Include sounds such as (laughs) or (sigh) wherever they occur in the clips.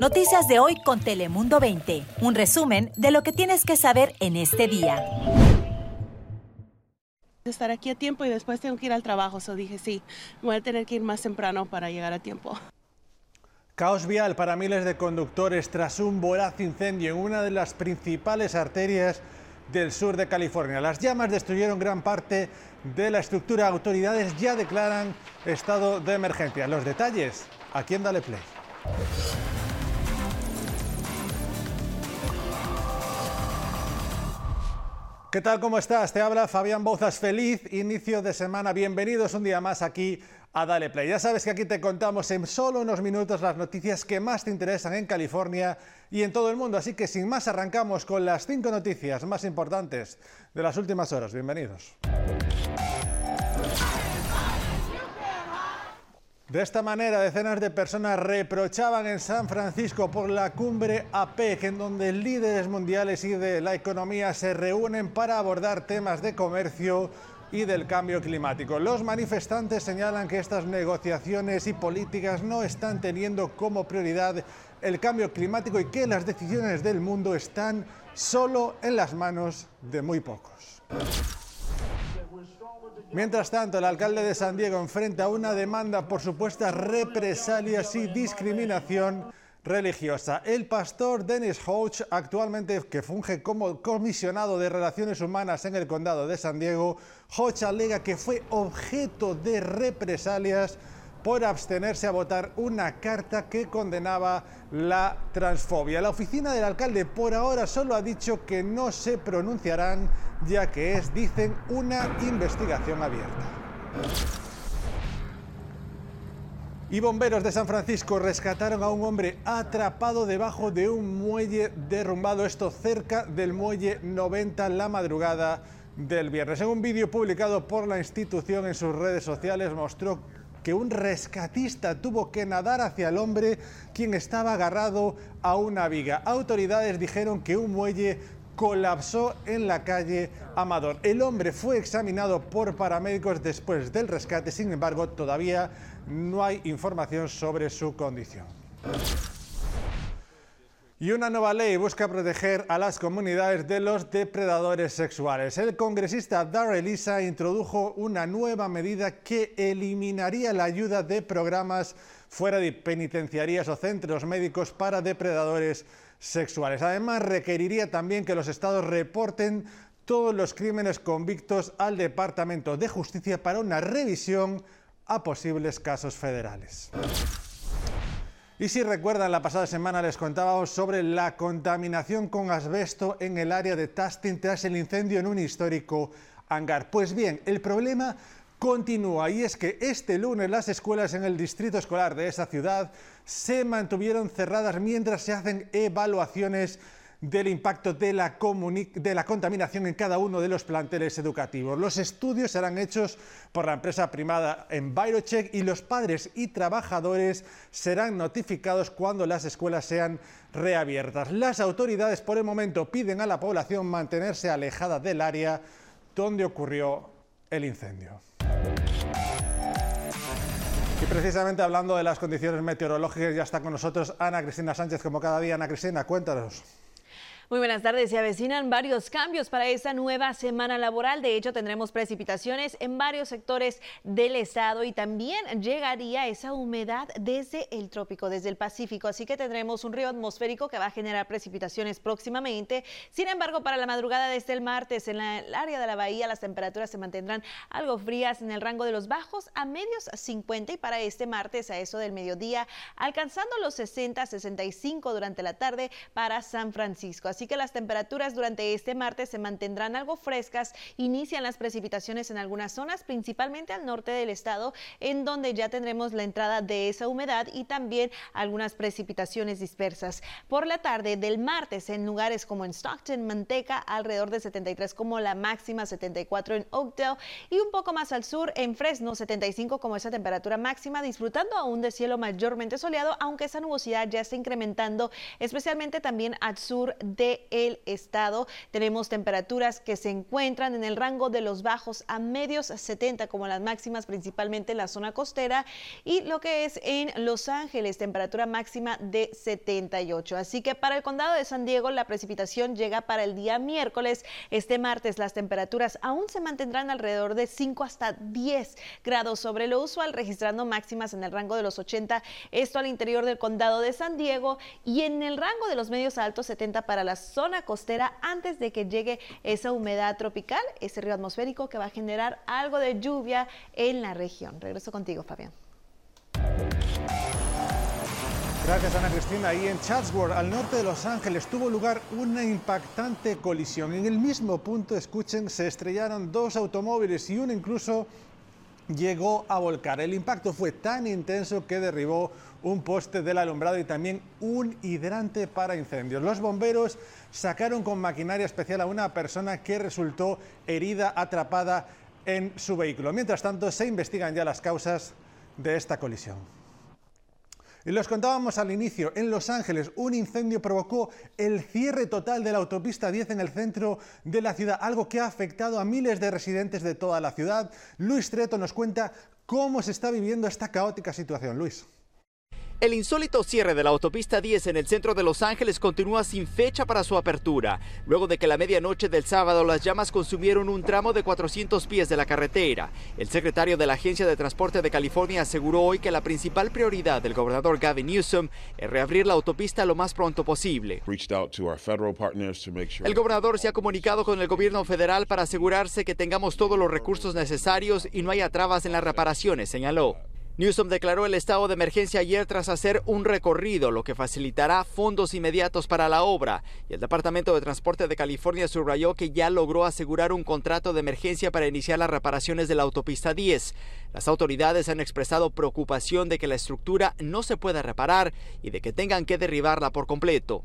Noticias de hoy con Telemundo 20. Un resumen de lo que tienes que saber en este día. Estar aquí a tiempo y después tengo que ir al trabajo, so dije sí, voy a tener que ir más temprano para llegar a tiempo. Caos vial para miles de conductores tras un voraz incendio en una de las principales arterias del sur de California. Las llamas destruyeron gran parte de la estructura. Autoridades ya declaran estado de emergencia. Los detalles aquí en Dale Play. ¿Qué tal? ¿Cómo estás? Te habla Fabián Bouzas. Feliz inicio de semana. Bienvenidos un día más aquí a Dale Play. Ya sabes que aquí te contamos en solo unos minutos las noticias que más te interesan en California y en todo el mundo. Así que sin más arrancamos con las cinco noticias más importantes de las últimas horas. Bienvenidos. De esta manera, decenas de personas reprochaban en San Francisco por la cumbre APEC, en donde líderes mundiales y de la economía se reúnen para abordar temas de comercio y del cambio climático. Los manifestantes señalan que estas negociaciones y políticas no están teniendo como prioridad el cambio climático y que las decisiones del mundo están solo en las manos de muy pocos. Mientras tanto, el alcalde de San Diego enfrenta una demanda por supuestas represalias y discriminación religiosa. El pastor Dennis Hodge, actualmente que funge como comisionado de relaciones humanas en el condado de San Diego, Hodge alega que fue objeto de represalias por abstenerse a votar una carta que condenaba la transfobia. La oficina del alcalde por ahora solo ha dicho que no se pronunciarán ya que es, dicen, una investigación abierta. Y bomberos de San Francisco rescataron a un hombre atrapado debajo de un muelle derrumbado, esto cerca del muelle 90 la madrugada del viernes. En un vídeo publicado por la institución en sus redes sociales mostró que un rescatista tuvo que nadar hacia el hombre quien estaba agarrado a una viga. Autoridades dijeron que un muelle colapsó en la calle Amador. El hombre fue examinado por paramédicos después del rescate, sin embargo, todavía no hay información sobre su condición. Y una nueva ley busca proteger a las comunidades de los depredadores sexuales. El congresista Darrell Issa introdujo una nueva medida que eliminaría la ayuda de programas fuera de penitenciarías o centros médicos para depredadores sexuales. Además, requeriría también que los estados reporten todos los crímenes convictos al Departamento de Justicia para una revisión a posibles casos federales. Y si recuerdan, la pasada semana les contábamos sobre la contaminación con asbesto en el área de Tustin tras el incendio en un histórico hangar. Pues bien, el problema continúa y es que este lunes las escuelas en el distrito escolar de esa ciudad se mantuvieron cerradas mientras se hacen evaluaciones del impacto de la, contaminación en cada uno de los planteles educativos. Los estudios serán hechos por la empresa primada Envirocheck y los padres y trabajadores serán notificados cuando las escuelas sean reabiertas. Las autoridades por el momento piden a la población mantenerse alejada del área donde ocurrió el incendio. Y precisamente hablando de las condiciones meteorológicas, ya está con nosotros Ana Cristina Sánchez, como cada día. Ana Cristina, cuéntanos. Muy buenas tardes. Se avecinan varios cambios para esta nueva semana laboral. De hecho, tendremos precipitaciones en varios sectores del estado y también llegaría esa humedad desde el trópico, desde el Pacífico. Así que tendremos un río atmosférico que va a generar precipitaciones próximamente. Sin embargo, para la madrugada desde el martes, en el área de la bahía, las temperaturas se mantendrán algo frías en el rango de los bajos a medios 50 y para este martes a eso del mediodía, alcanzando los 60, 65 durante la tarde para San Francisco así que las temperaturas durante este martes se mantendrán algo frescas. Inician las precipitaciones en algunas zonas, principalmente al norte del estado, en donde ya tendremos la entrada de esa humedad y también algunas precipitaciones dispersas. Por la tarde del martes, en lugares como en Stockton, Manteca, alrededor de 73 como la máxima, 74 en Oakdale y un poco más al sur en Fresno, 75 como esa temperatura máxima, disfrutando aún de cielo mayormente soleado, aunque esa nubosidad ya está incrementando, especialmente también al sur de del estado. Tenemos temperaturas que se encuentran en el rango de los bajos a medios 70 como las máximas principalmente en la zona costera y lo que es en Los Ángeles, temperatura máxima de 78. Así que para el condado de San Diego la precipitación llega para el día miércoles. Este martes las temperaturas aún se mantendrán alrededor de 5 hasta 10 grados sobre lo usual, registrando máximas en el rango de los 80, esto al interior del condado de San Diego y en el rango de los medios altos 70 para la zona costera antes de que llegue esa humedad tropical, ese río atmosférico que va a generar algo de lluvia en la región. Regreso contigo, Fabián. Gracias, Ana Cristina. Y en Chatsworth, al norte de Los Ángeles, tuvo lugar una impactante colisión. En el mismo punto, escuchen, se estrellaron dos automóviles y uno incluso llegó a volcar. El impacto fue tan intenso que derribó un poste del alumbrado y también un hidrante para incendios. Los bomberos sacaron con maquinaria especial a una persona que resultó herida atrapada en su vehículo. Mientras tanto, se investigan ya las causas de esta colisión. Y los contábamos al inicio, en Los Ángeles un incendio provocó el cierre total de la autopista 10 en el centro de la ciudad, algo que ha afectado a miles de residentes de toda la ciudad. Luis Treto nos cuenta cómo se está viviendo esta caótica situación. Luis. El insólito cierre de la autopista 10 en el centro de Los Ángeles continúa sin fecha para su apertura, luego de que la medianoche del sábado las llamas consumieron un tramo de 400 pies de la carretera. El secretario de la Agencia de Transporte de California aseguró hoy que la principal prioridad del gobernador Gavin Newsom es reabrir la autopista lo más pronto posible. El gobernador se ha comunicado con el gobierno federal para asegurarse que tengamos todos los recursos necesarios y no haya trabas en las reparaciones, señaló. Newsom declaró el estado de emergencia ayer tras hacer un recorrido, lo que facilitará fondos inmediatos para la obra. Y el Departamento de Transporte de California subrayó que ya logró asegurar un contrato de emergencia para iniciar las reparaciones de la autopista 10. Las autoridades han expresado preocupación de que la estructura no se pueda reparar y de que tengan que derribarla por completo.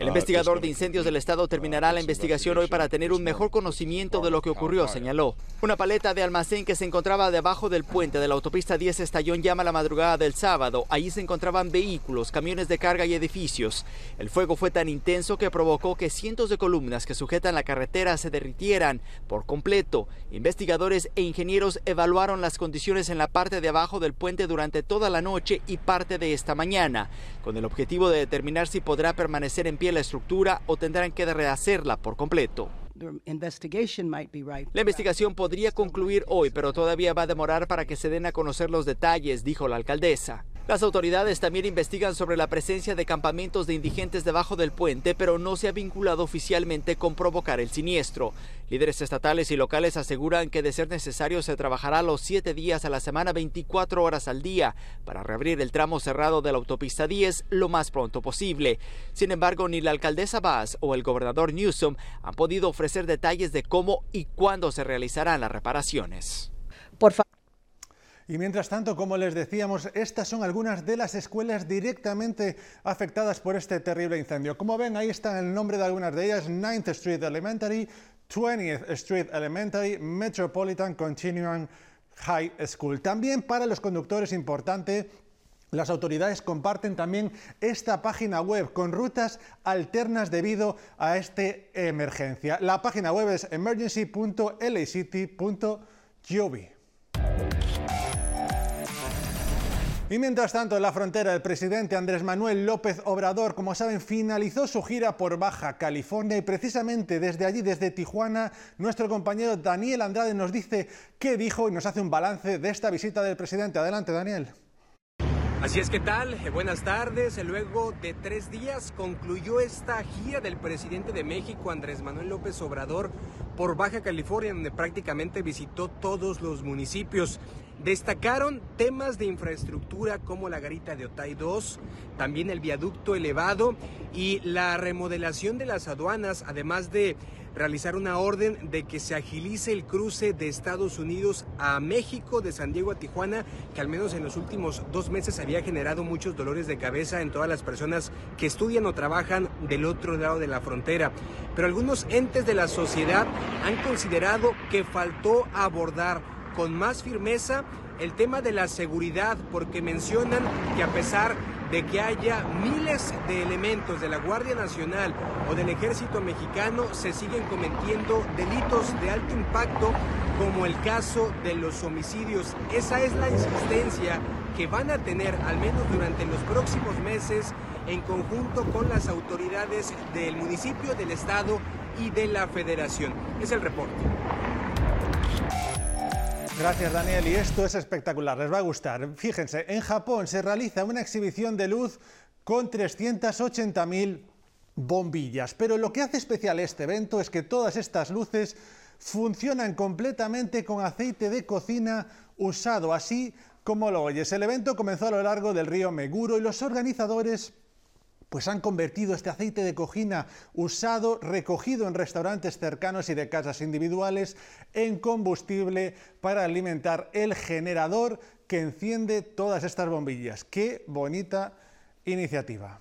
El ah, investigador de incendios del estado terminará la investigación hoy para tener un mejor conocimiento de lo que ocurrió, señaló. Una paleta de almacén que se encontraba debajo del puente de la autopista 10 estalló en llama la madrugada del sábado. Allí se encontraban vehículos, camiones de carga y edificios. El fuego fue tan intenso que provocó que cientos de columnas que sujetan la carretera se derritieran por completo. Investigadores e ingenieros evaluaron las condiciones en la parte de abajo del puente durante toda la noche y parte de esta mañana, con el objetivo de determinar si podrá permanecer en pie la estructura o tendrán que rehacerla por completo. La investigación podría concluir hoy, pero todavía va a demorar para que se den a conocer los detalles, dijo la alcaldesa. Las autoridades también investigan sobre la presencia de campamentos de indigentes debajo del puente, pero no se ha vinculado oficialmente con provocar el siniestro. Líderes estatales y locales aseguran que de ser necesario se trabajará los siete días a la semana 24 horas al día para reabrir el tramo cerrado de la autopista 10 lo más pronto posible. Sin embargo, ni la alcaldesa Bass o el gobernador Newsom han podido ofrecer detalles de cómo y cuándo se realizarán las reparaciones. Por y mientras tanto, como les decíamos, estas son algunas de las escuelas directamente afectadas por este terrible incendio. Como ven, ahí está el nombre de algunas de ellas, 9th Street Elementary, 20th Street Elementary, Metropolitan Continuing High School. También para los conductores importante las autoridades comparten también esta página web con rutas alternas debido a esta emergencia. La página web es emergency.lacity.gov. Y mientras tanto, en la frontera, el presidente Andrés Manuel López Obrador, como saben, finalizó su gira por Baja California y precisamente desde allí, desde Tijuana, nuestro compañero Daniel Andrade nos dice qué dijo y nos hace un balance de esta visita del presidente. Adelante, Daniel. Así es que tal, eh, buenas tardes. Luego de tres días concluyó esta gira del presidente de México, Andrés Manuel López Obrador, por Baja California, donde prácticamente visitó todos los municipios. Destacaron temas de infraestructura como la garita de Otay 2, también el viaducto elevado y la remodelación de las aduanas, además de realizar una orden de que se agilice el cruce de Estados Unidos a México, de San Diego a Tijuana, que al menos en los últimos dos meses había generado muchos dolores de cabeza en todas las personas que estudian o trabajan del otro lado de la frontera. Pero algunos entes de la sociedad han considerado que faltó abordar con más firmeza el tema de la seguridad, porque mencionan que a pesar de que haya miles de elementos de la Guardia Nacional o del Ejército Mexicano se siguen cometiendo delitos de alto impacto como el caso de los homicidios. Esa es la insistencia que van a tener al menos durante los próximos meses en conjunto con las autoridades del municipio, del estado y de la federación. Es el reporte. Gracias Daniel y esto es espectacular, les va a gustar. Fíjense, en Japón se realiza una exhibición de luz con 380.000 bombillas, pero lo que hace especial este evento es que todas estas luces funcionan completamente con aceite de cocina usado, así como lo oyes. El evento comenzó a lo largo del río Meguro y los organizadores pues han convertido este aceite de cocina usado, recogido en restaurantes cercanos y de casas individuales, en combustible para alimentar el generador que enciende todas estas bombillas. ¡Qué bonita iniciativa!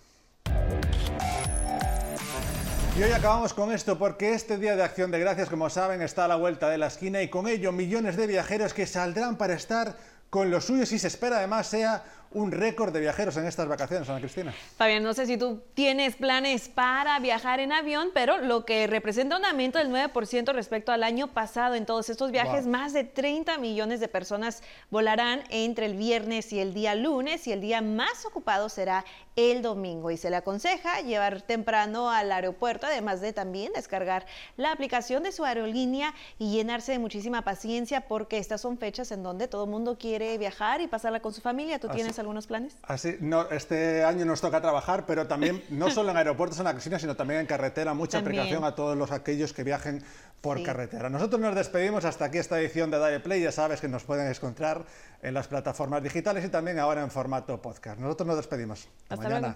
Y hoy acabamos con esto porque este Día de Acción de Gracias, como saben, está a la vuelta de la esquina y con ello millones de viajeros que saldrán para estar con los suyos y se espera además sea un récord de viajeros en estas vacaciones, Ana Cristina. Fabián, no sé si tú tienes planes para viajar en avión, pero lo que representa un aumento del 9% respecto al año pasado en todos estos viajes, más de 30 millones de personas volarán entre el viernes y el día lunes y el día más ocupado será el domingo y se le aconseja llevar temprano al aeropuerto, además de también descargar la aplicación de su aerolínea y llenarse de muchísima paciencia porque estas son fechas en donde todo el mundo quiere viajar y pasarla con su familia. ¿Tú tienes algunos planes? Así, no, este año nos toca trabajar, pero también no (laughs) solo en aeropuertos en la cocina, sino también en carretera. Mucha precaución a todos los aquellos que viajen por carretera. Nosotros nos despedimos hasta aquí esta edición de Dale Play. Ya sabes que nos pueden encontrar en las plataformas digitales y también ahora en formato podcast. Nosotros nos despedimos. Hasta, mañana.